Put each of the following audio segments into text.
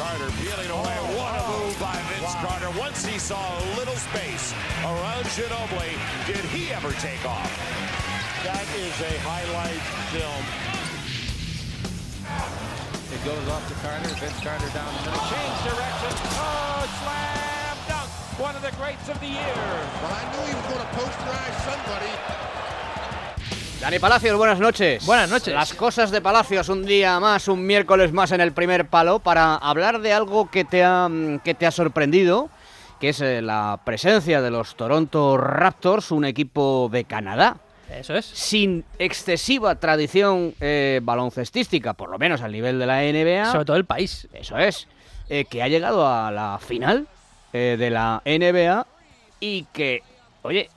Carter peeling away. Oh, what a move by Vince Carter. Once he saw a little space around Ginobili, did he ever take off? That is a highlight film. It goes off to Carter. Vince Carter down the middle. Change direction. Oh, slam dunk. One of the greats of the year. Well, I knew he was going to posterize somebody. Dani Palacios, buenas noches. Buenas noches. Las cosas de Palacios, un día más, un miércoles más en el primer palo, para hablar de algo que te ha, mm, que te ha sorprendido, que es eh, la presencia de los Toronto Raptors, un equipo de Canadá, Eso es. sin excesiva tradición eh, baloncestística, por lo menos al nivel de la NBA. Sobre todo el país. Eso es, eh, que ha llegado a la final eh, de la NBA y que, oye,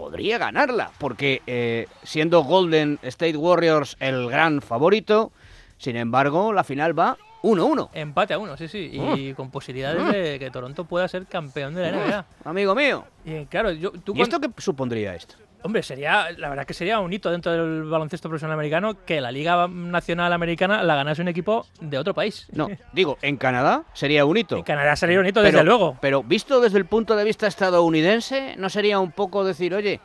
podría ganarla, porque eh, siendo Golden State Warriors el gran favorito, sin embargo, la final va 1-1. Empate a uno, sí, sí. Y con posibilidades de que Toronto pueda ser campeón de la NBA. Amigo mío. Y claro, yo, tú ¿Y esto qué supondría esto? Hombre, sería, la verdad que sería un hito dentro del baloncesto profesional americano que la Liga Nacional Americana la ganase un equipo de otro país. No, digo, en Canadá sería un hito. En Canadá sería un hito, Pero- desde luego. Pero visto desde el punto de vista estadounidense, ¿no sería un poco decir, oye,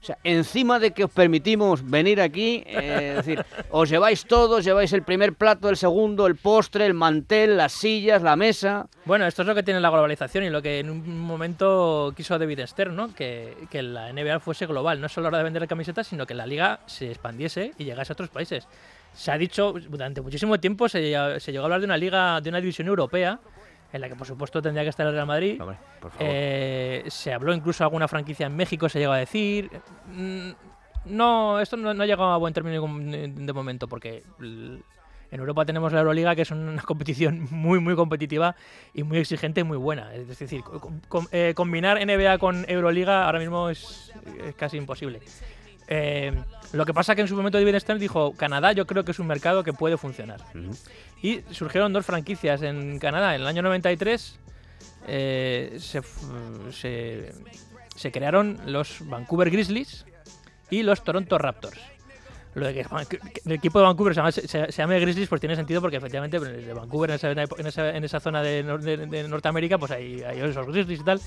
o sea, encima de que os permitimos venir aquí, eh, decir, os lleváis todos, lleváis el primer plato, el segundo, el postre, el mantel, las sillas, la mesa. Bueno, esto es lo que tiene la globalización y lo que en un momento quiso David Stern, ¿no? Que, que la NBA fuese global, no solo a la hora de vender camisetas, sino que la liga se expandiese y llegase a otros países. Se ha dicho, durante muchísimo tiempo se, se llegó a hablar de una liga, de una división europea, en la que por supuesto tendría que estar el Real Madrid. Hombre, por favor. Eh, se habló incluso de alguna franquicia en México, se llegó a decir. Mm, No, esto no, no ha llegado a buen término de momento, porque en Europa tenemos la Euroliga, que es una competición muy, muy competitiva y muy exigente y muy buena. Es decir, co- com- eh, combinar NBA con Euroliga ahora mismo es, es casi imposible. Eh, lo que pasa que en su momento David Stern dijo, Canadá yo creo que es un mercado que puede funcionar. Y surgieron dos franquicias en Canadá. En el año 93 eh, se, se, se crearon los Vancouver Grizzlies y los Toronto Raptors. Lo de que el equipo de Vancouver se llame, Grizzlies pues tiene sentido porque efectivamente pues, de Vancouver en esa, en esa, zona de, de- de Norteamérica pues hay, hay esos Grizzlies y tal.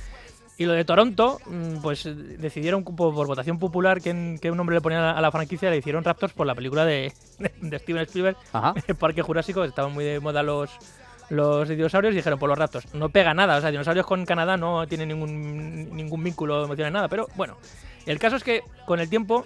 Y lo de Toronto, mm, pues eh, decidieron por, por votación popular qué, qué nombre le ponían a la, a la franquicia, le hicieron Raptors por la película de, de Steven Spielberg, Ajá. el Parque Jurásico, estaban muy de moda los, los dinosaurios y dijeron por los Raptors. No pega nada, o sea, dinosaurios con Canadá no tienen ningún, ningún vínculo emocional, nada, pero bueno. El caso es que con el tiempo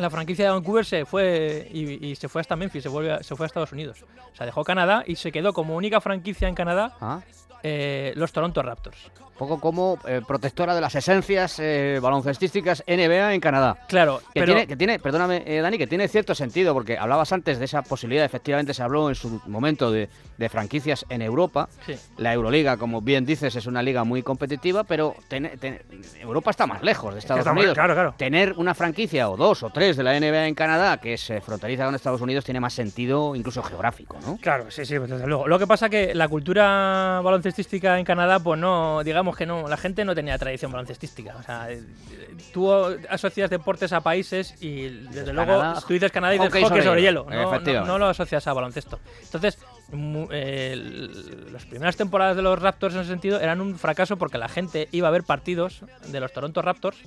la franquicia de Vancouver se fue y, y se fue hasta Memphis, se, vuelve a- se fue a Estados Unidos. O sea, dejó Canadá y se quedó como única franquicia en Canadá Ah, eh, los Toronto Raptors. Un poco como eh, protectora de las esencias eh, baloncestísticas NBA en Canadá. Claro, Que, pero tiene, que tiene, perdóname, Dani, que tiene cierto sentido, porque hablabas antes de esa posibilidad, efectivamente se habló en su momento de, de franquicias en Europa. sí. La Euroliga, como bien dices, es una liga muy competitiva, pero ten- ten- Europa está más lejos de Estados Unidos. claro, claro. Tener una franquicia o dos o tres de la NBA en Canadá que se frontaliza con Estados Unidos tiene más sentido incluso geográfico, ¿no? Claro, sí, sí, desde luego. Lo que pasa que la cultura baloncestística en Canadá, pues no, digamos que no, la gente no tenía tradición baloncestística. O sea, tú asocias deportes a países y desde luego Canadá, tú dices Canadá y dices hockey hockey sobre hielo, hielo. No, no, efectivamente. no lo asocias a baloncesto. Entonces, eh, las primeras temporadas de los Raptors en ese sentido eran un fracaso porque la gente iba a ver partidos de los Toronto Raptors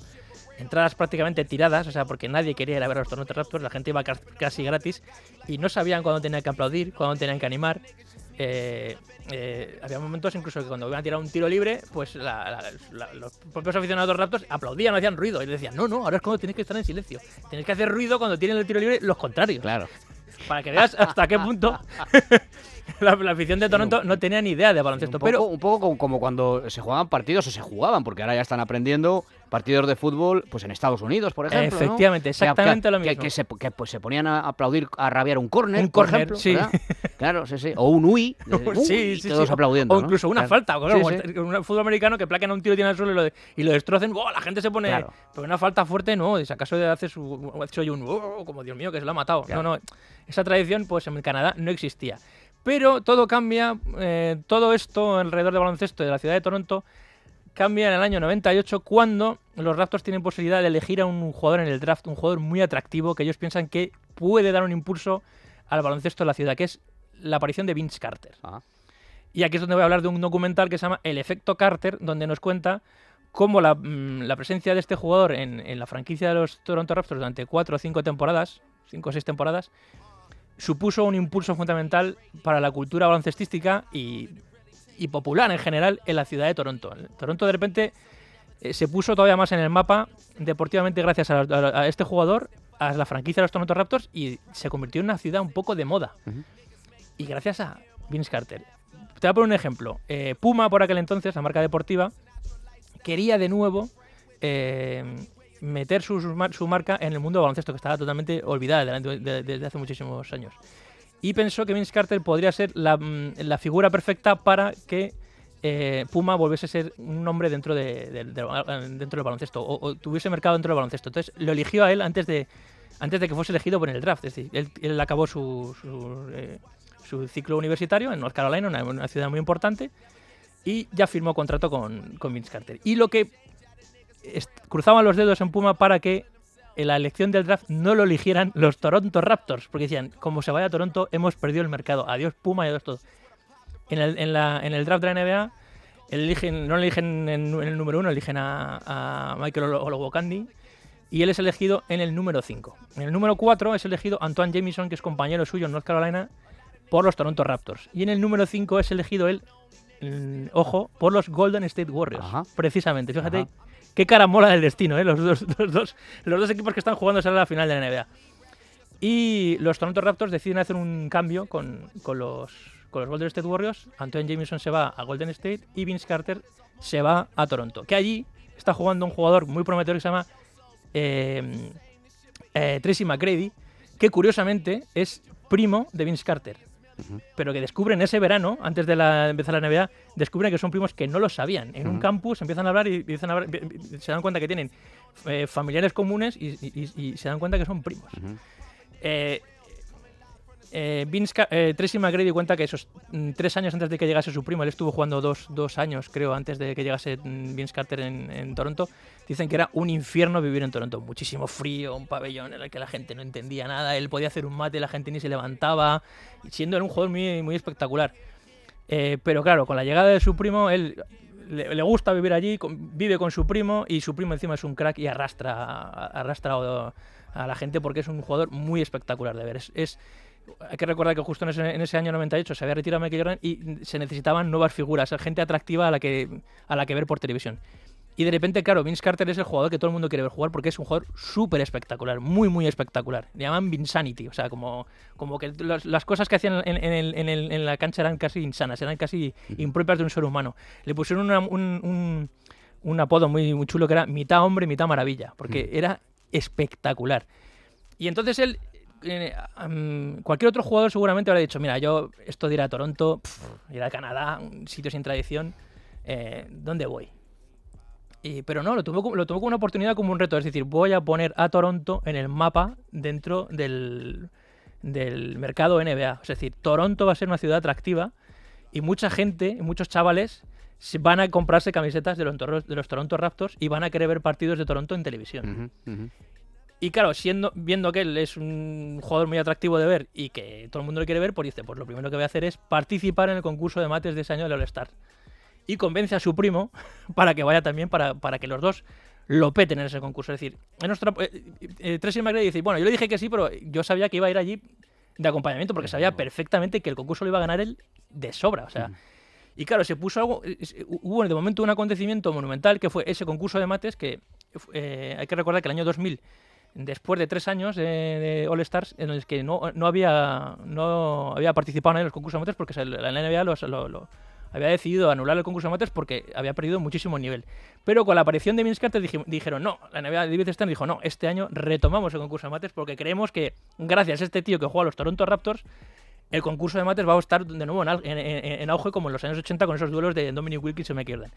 entradas prácticamente tiradas, o sea, porque nadie quería ir a ver a los Toronto Raptors, la gente iba ca- casi gratis y no sabían cuándo tenían que aplaudir, cuándo tenían que animar. Eh, eh, había momentos incluso que cuando iban a tirar un tiro libre, pues la- la- la- los propios aficionados de los Raptors aplaudían, no hacían ruido y decían, no, no, ahora es cuando tienes que estar en silencio. Tienes que hacer ruido cuando tienen el tiro libre los contrarios. Claro. Para que veas hasta qué punto la, la afición de Toronto no tenía ni idea de baloncesto. Un poco, Pero un poco como, como cuando se jugaban partidos o se jugaban, porque ahora ya están aprendiendo partidos de fútbol pues en Estados Unidos, por ejemplo. ¿no? Efectivamente, Que- que- exactamente lo que- mismo. Que, se, que, pues, se ponían a aplaudir, a rabiar un córner, Un por córner, ejemplo. sí. Claro, sí, sí. O un UI. sí, sí, todos sí. aplaudiendo. O ¿no? incluso una Claro. falta, claro, sí. un fútbol americano que placan a un tiro tiene al suelo y lo, de- y lo destrocen, ¡buah! la gente se pone. Claro. Pero una falta fuerte no, si acaso hace su. Soy un. "Oh", como Dios mío, que se lo ha matado. No, no. Esa tradición, pues en Canadá no existía. Pero todo cambia, eh, todo esto alrededor del baloncesto de la ciudad de Toronto cambia en el año 98 cuando los Raptors tienen posibilidad de elegir a un jugador en el draft, un jugador muy atractivo que ellos piensan que puede dar un impulso al baloncesto de la ciudad, que es la aparición de Vince Carter. Ah. Y aquí es donde voy a hablar de un documental que se llama El efecto Carter, donde nos cuenta cómo la, mm, la presencia de este jugador en, en la franquicia de los Toronto Raptors durante cuatro o cinco temporadas, cinco o seis temporadas, supuso un impulso fundamental para la cultura baloncestística y, y popular en general en la ciudad de Toronto. Toronto de repente eh, se puso todavía más en el mapa deportivamente gracias a, a- a este jugador, a la franquicia de los Toronto Raptors y se convirtió en una ciudad un poco de moda. Y gracias a Vince Carter. Te voy a poner un ejemplo. Eh, Puma, por aquel entonces, la marca deportiva, quería de nuevo eh, meter su, su mar- su marca en el mundo del baloncesto, que estaba totalmente olvidada delante- de- desde hace muchísimos años. Y pensó que Vince Carter podría ser la, mm, figura perfecta para que eh, Puma volviese a ser un nombre dentro, de, de- de- dentro del baloncesto, o, tuviese mercado dentro del baloncesto. Entonces lo eligió a él antes de, antes de que fuese elegido por el draft. Es decir, él, acabó su, su, eh, su ciclo universitario en North Carolina, una, una ciudad muy importante, y ya firmó contrato con, con Vince Carter. Y lo que cruzaban los dedos en Puma para que en la elección del draft no lo eligieran los Toronto Raptors, porque decían, como se vaya a Toronto, hemos perdido el mercado. Adiós Puma y adiós todo. En el, en la- en el draft de la NBA, eligen, no eligen en, en el número uno, eligen a, a Michael Olo- Olowokandi, y él es elegido en el número 5. En el número 4 es elegido Antoine Jamison, que es compañero suyo en North Carolina, por los Toronto Raptors. Y en el número 5 es elegido él, mm, ojo, por los Golden State Warriors. Ajá. Precisamente. Fíjate Ajá. Qué cara mola del destino, ¿eh? los, dos, equipos que están jugando a la final de la NBA. Y los Toronto Raptors deciden hacer un cambio con, con los, con los Golden State Warriors. Antoine Jameson se va a Golden State y Vince Carter se va a Toronto. Que allí está jugando un jugador muy prometedor que se llama eh, eh, Tracy McGrady, que curiosamente es primo de Vince Carter. Pero que descubren ese verano, antes de, la, empezar la NBA, descubren que son primos que no lo sabían. En un campus empiezan a hablar y empiezan a hablar- se dan cuenta que tienen eh, familiares comunes y, y- y- y se dan cuenta que son primos. Eh, eh, Vince eh, Tracy McGrady cuenta que esos mm, tres años antes de que llegase su primo, él estuvo jugando dos, dos años, creo, antes de que llegase mm, Vince Carter en, en Toronto. Dicen que era un infierno vivir en Toronto. Muchísimo frío, un pabellón en el que la gente no entendía nada. Él podía hacer un mate, la gente ni se levantaba. Siendo un jugador muy, muy espectacular. Eh, pero claro, con la llegada de su primo, él le, le gusta vivir allí, con- vive con su primo y su primo encima es un crack y arrastra, arrastra a, a la gente porque es un jugador muy espectacular de ver. Es, es- hay que recordar que justo en ese, en ese año 98 se había retirado Michael Jordan y se necesitaban nuevas figuras, gente atractiva a la que, a la que ver por televisión. Y de repente, claro, Vince Carter es el jugador que todo el mundo quiere ver jugar porque es un jugador súper espectacular, muy, muy espectacular. Le llaman Vinsanity, o sea, como, como que las, las cosas que hacían en, en el- en el- en la cancha eran casi insanas, eran casi impropias de un ser humano. Le pusieron una- un, un- un apodo muy, muy chulo que era mitad hombre, mitad maravilla, porque era espectacular. Y entonces él, eh, cualquier otro jugador seguramente habría dicho, mira, yo esto de ir a Toronto, pf, ir a Canadá, un sitio sin tradición, eh, ¿dónde voy? Y- pero no, lo como- lo tomó como una oportunidad, como un reto. Es decir, voy a poner a Toronto en el mapa dentro del, del mercado NBA. Es decir, Toronto va a ser una ciudad atractiva y mucha gente, muchos chavales, van a comprarse camisetas de los, de los Toronto Raptors y van a querer ver partidos de Toronto en televisión. Y claro, siendo, viendo que él es un jugador muy atractivo de ver y que todo el mundo lo quiere ver, pues dice, pues lo primero que voy a hacer es participar en el concurso de mates de ese año del All-Star. Y convence a su primo para que vaya también, para, para que los dos lo peten en ese concurso. Es decir, en nuestra, eh, eh, Tracy McGrady dice, bueno, yo le dije que sí, pero yo sabía que iba a ir allí de acompañamiento porque sabía perfectamente que el concurso lo iba a ganar él de sobra. O sea, y claro, se puso algo. eh, eh, Hubo de momento un acontecimiento monumental que fue ese concurso de mates que eh, hay que recordar que el año 2000, después de tres años de, All Stars, en los que no, no había no había participado nadie en los concursos de mates porque la NBA los- lo, lo- había decidido anular el concurso de mates porque había perdido muchísimo nivel. Pero con la aparición de Vince Carter dij- dijeron, no, la NBA de Stern dijo, no, este año retomamos el concurso de mates porque creemos que gracias a este tío que juega a los Toronto Raptors, el concurso de mates va a estar de nuevo en, auge como en los años 80 con esos duelos de Dominic Wilkins y Mike Jordan.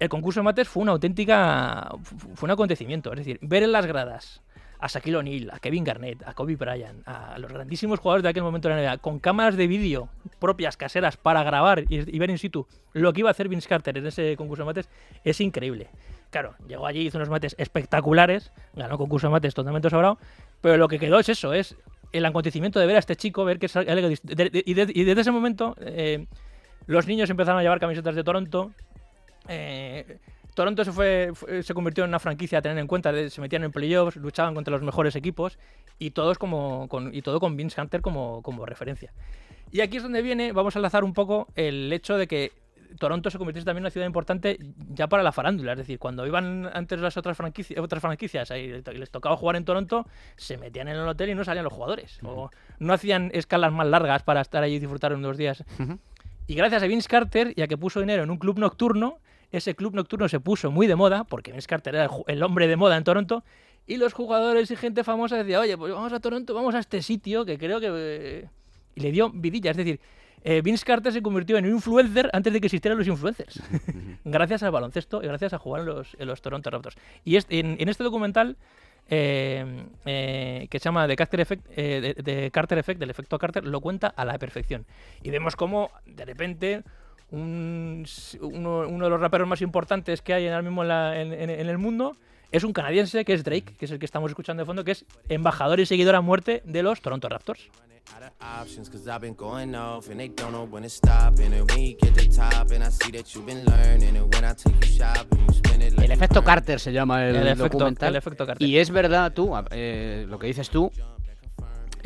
El concurso de mates fue una auténtica. fu- fue un acontecimiento. Es decir, ver en las gradas a Shaquille O'Neal, a Kevin Garnett, a Kobe Bryant, a los grandísimos jugadores de aquel momento de la NBA, con cámaras de vídeo propias, caseras, para grabar y, ver in situ lo que iba a hacer Vince Carter en ese concurso de mates, es increíble. Claro, llegó allí, hizo unos mates espectaculares, ganó concurso de mates totalmente sobrado, pero lo que quedó es eso, es el acontecimiento de ver a este chico, ver que es algo y, y desde ese momento eh, Los niños empezaron a llevar camisetas de Toronto. Eh, Toronto se fue, se convirtió en una franquicia a tener en cuenta, se metían en playoffs, luchaban contra los mejores equipos y todos como con, y todo con Vince Hunter como, como referencia. Y aquí es donde viene, vamos a enlazar un poco el hecho de que Toronto se convirtiese también en una ciudad importante ya para la farándula, es decir, cuando iban antes las otras franquicias, otras franquicias y les tocaba jugar en Toronto, se metían en el hotel y no salían los jugadores, o no hacían escalas más largas para estar allí y disfrutar unos días. Y gracias a Vince Carter, ya que puso dinero en un club nocturno, ese club nocturno se puso muy de moda, porque Vince Carter era el, hombre de moda en Toronto, y los jugadores y gente famosa decían, oye, pues vamos a Toronto, vamos a este sitio que creo que... eh", Y le dio vidilla, es decir, eh, Vince Carter se convirtió en un influencer antes de que existieran los influencers, gracias al baloncesto y gracias a jugar en los, en los Toronto Raptors. Y este- en, en este documental... eh, eh, que se llama The Carter Effect, eh, de, de Carter Effect, del efecto Carter, lo cuenta a la perfección. Y vemos cómo de repente un uno, uno de los raperos más importantes que hay ahora mismo en, la- en- en- en el mundo es un canadiense que es Drake, que es el que estamos escuchando de fondo, que es embajador y seguidor a muerte de los Toronto Raptors. El efecto. Carter se llama el, El efecto- documental. el efecto Carter. Y es verdad, tú, eh, lo que dices tú.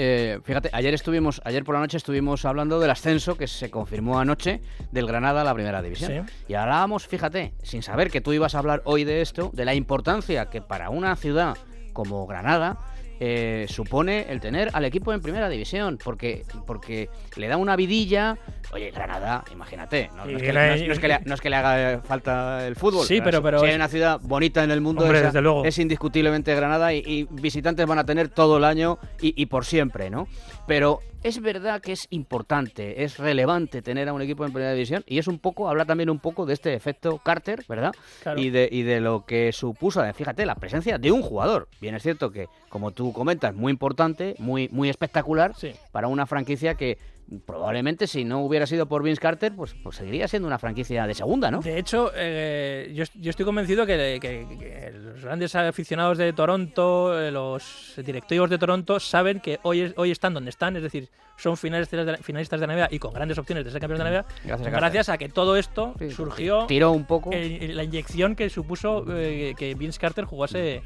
Eh, fíjate, ayer estuvimos, ayer por la noche estuvimos hablando del ascenso que se confirmó anoche del Granada a la primera división. Sí. Y hablábamos, fíjate, sin saber que tú ibas a hablar hoy de esto, de la importancia que para una ciudad como Granada eh, supone el tener al equipo en primera división, porque, porque le da una vidilla. Oye, Granada, imagínate, no, no es, que, la- no es- no es que le, no es que le haga falta el fútbol. Sí, pero- pero si hay una ciudad bonita en el mundo, Hombre, esa desde luego. es indiscutiblemente Granada y, y visitantes van a tener todo el año y, y por siempre, ¿no? Pero es verdad que es importante, es relevante tener a un equipo en primera división y es un poco, habla también un poco de este efecto Carter, ¿verdad? Claro. Y, de, y de lo que supuso, eh, fíjate, la presencia de un jugador. Bien es cierto que, como tú comentas, muy importante, muy, muy espectacular Sí. para una franquicia que probablemente si no hubiera sido por Vince Carter, pues, pues seguiría siendo una franquicia de segunda, ¿no? De hecho, eh, yo, yo estoy convencido que, que- que los grandes aficionados de Toronto, eh, los directivos de Toronto, saben que hoy, es- hoy están donde están, es decir, son finalistas de, la- finalistas de la NBA y con grandes opciones de ser campeones de la NBA, Gracias a gracias, Carter. a que todo esto Sí, surgió Tiró un poco. eh, la inyección que supuso eh, que Vince Carter jugase,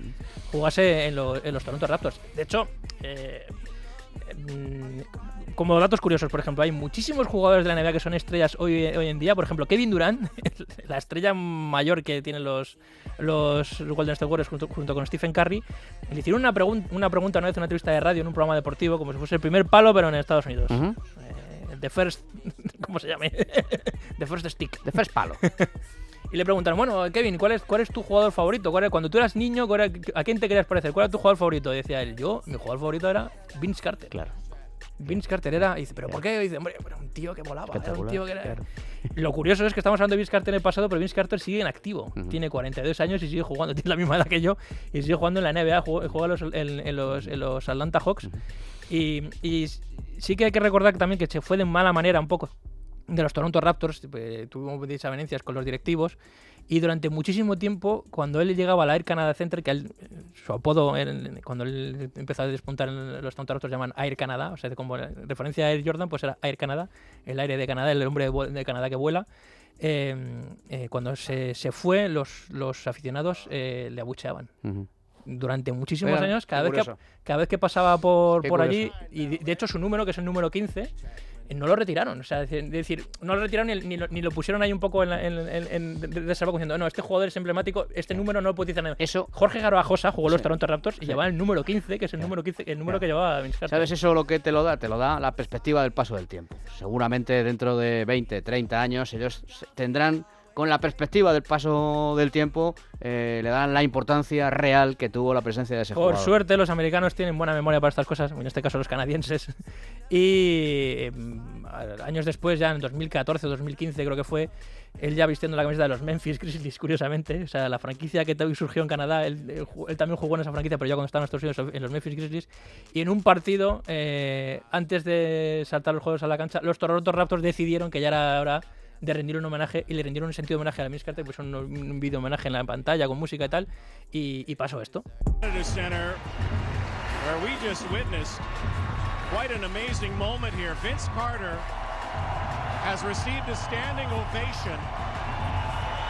jugase en, lo- en los Toronto Raptors. De hecho, eh, mm, como datos curiosos, por ejemplo, hay muchísimos jugadores de la NBA que son estrellas hoy, hoy en día. Por ejemplo, Kevin Durant, la estrella mayor que tienen los, los Golden State Warriors junto, junto con Stephen Curry, le hicieron una, pregun- una pregunta una vez en una entrevista de radio en un programa deportivo, como si fuese el primer palo, pero en Estados Unidos. Eh, the First. ¿Cómo se llame? the First Stick. De first palo. Y le preguntaron, bueno, Kevin, ¿cuál es, cuál es tu jugador favorito? ¿Cuál es- cuando tú eras niño, cuál era- ¿a quién te querías parecer? ¿Cuál era tu jugador favorito? Y decía él, yo, mi jugador favorito era Vince Carter. Claro. Vince Carter era, y dice, ¿pero por qué? Y dice, hombre, era un tío que volaba, era un tío que era... claro. Lo curioso es que estamos hablando de Vince Carter en el pasado, pero Vince Carter sigue en activo. Tiene 42 años y sigue jugando, tiene la misma edad que yo, y sigue jugando en la NBA, juega, los, en- en los, en los Atlanta Hawks. Y, y sí que hay que recordar también que se fue de mala manera un poco de los Toronto Raptors, eh, tuvo desavenencias con los directivos y durante muchísimo tiempo cuando él llegaba a la Air Canada Center, que él, eh, su apodo en- cuando él empezó a despuntar en los Toronto Raptors llaman Air Canada, o sea, como referencia a Air Jordan, pues era Air Canada, el aire de Canadá, el hombre de, Canadá que vuela. Eh, eh, cuando se, se fue, los, los aficionados eh, le abucheaban. Durante muchísimos Mira, años, cada vez, que, cada vez que pasaba por, por allí, y de, de hecho su número, que es el número 15, eh, no lo retiraron. O sea, es decir- no lo retiraron ni, ni lo, ni lo pusieron ahí un poco en, la- en, en, en- de- de reserva diciendo, no, este jugador es emblemático, este número no lo puede utilizar nadie". Eso, Jorge Garbajosa jugó en los Sí. Toronto Raptors y llevaba el número 15, que es el número 15, el número que llevaba Vince Carter. ¿sabes eso lo que te lo da? Te lo da la perspectiva del paso del tiempo. Seguramente dentro de 20, 30 años ellos tendrán, con la perspectiva del paso del tiempo, eh, le dan la importancia real que tuvo la presencia de ese Por jugador. suerte, los americanos tienen buena memoria para estas cosas, en este caso los canadienses. Y mm, años después, ya en 2014 o 2015 creo que fue, él ya vistiendo la camiseta de los Memphis Grizzlies, curiosamente. O sea, la franquicia que surgió en Canadá, él, él él también jugó en esa franquicia, pero ya cuando estaba en Estados Unidos, en los Memphis Grizzlies. Y en un partido, eh, antes de saltar los juegos a la cancha, los Toronto Raptors decidieron que ya era hora de rendir un homenaje y le rendieron un sentido de homenaje a la Vince Carter, pues un, un vídeo homenaje en la pantalla con música y tal, y, y pasó esto.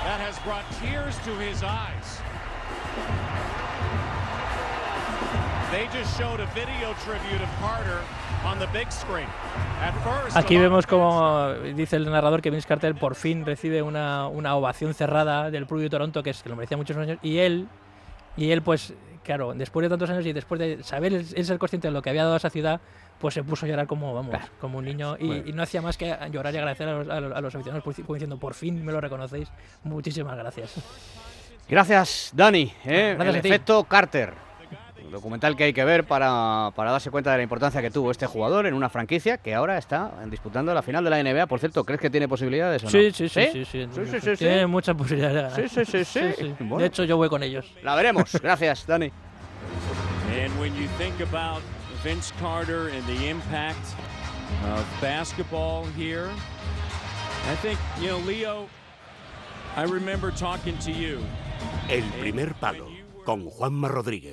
That has brought tears to his eyes. Aquí vemos como dice el narrador que Vince Carter por fin recibe una, una ovación cerrada del público de Toronto, que es que lo merecía muchos años, y él, y él pues, claro, después de tantos años y después de saber él, ser consciente de lo que había dado a esa ciudad, pues se puso a llorar como, vamos, Claro. como un niño, y, Bueno. y no hacía más que llorar y agradecer a los, a los- a los aficionados, por- como diciendo, por fin me lo reconocéis, muchísimas gracias. Gracias, Dani. ¿eh? Gracias el efecto Carter. Documental que hay que ver para, para darse cuenta de la importancia que tuvo este jugador en una franquicia que ahora está disputando la final de la NBA. Por cierto, ¿crees que tiene posibilidades o no? Sí, sí, sí, sí, sí, Sí, sí, sí, Tiene sí. muchas posibilidades. Sí, sí, sí, sí. Bueno. De hecho, yo voy con ellos. La veremos. Gracias, Dani. And when you think about Vince Carter and the impact of basketball here, I think, you know, Leo, I remember talking to you. El primer palo con Juanma Rodríguez.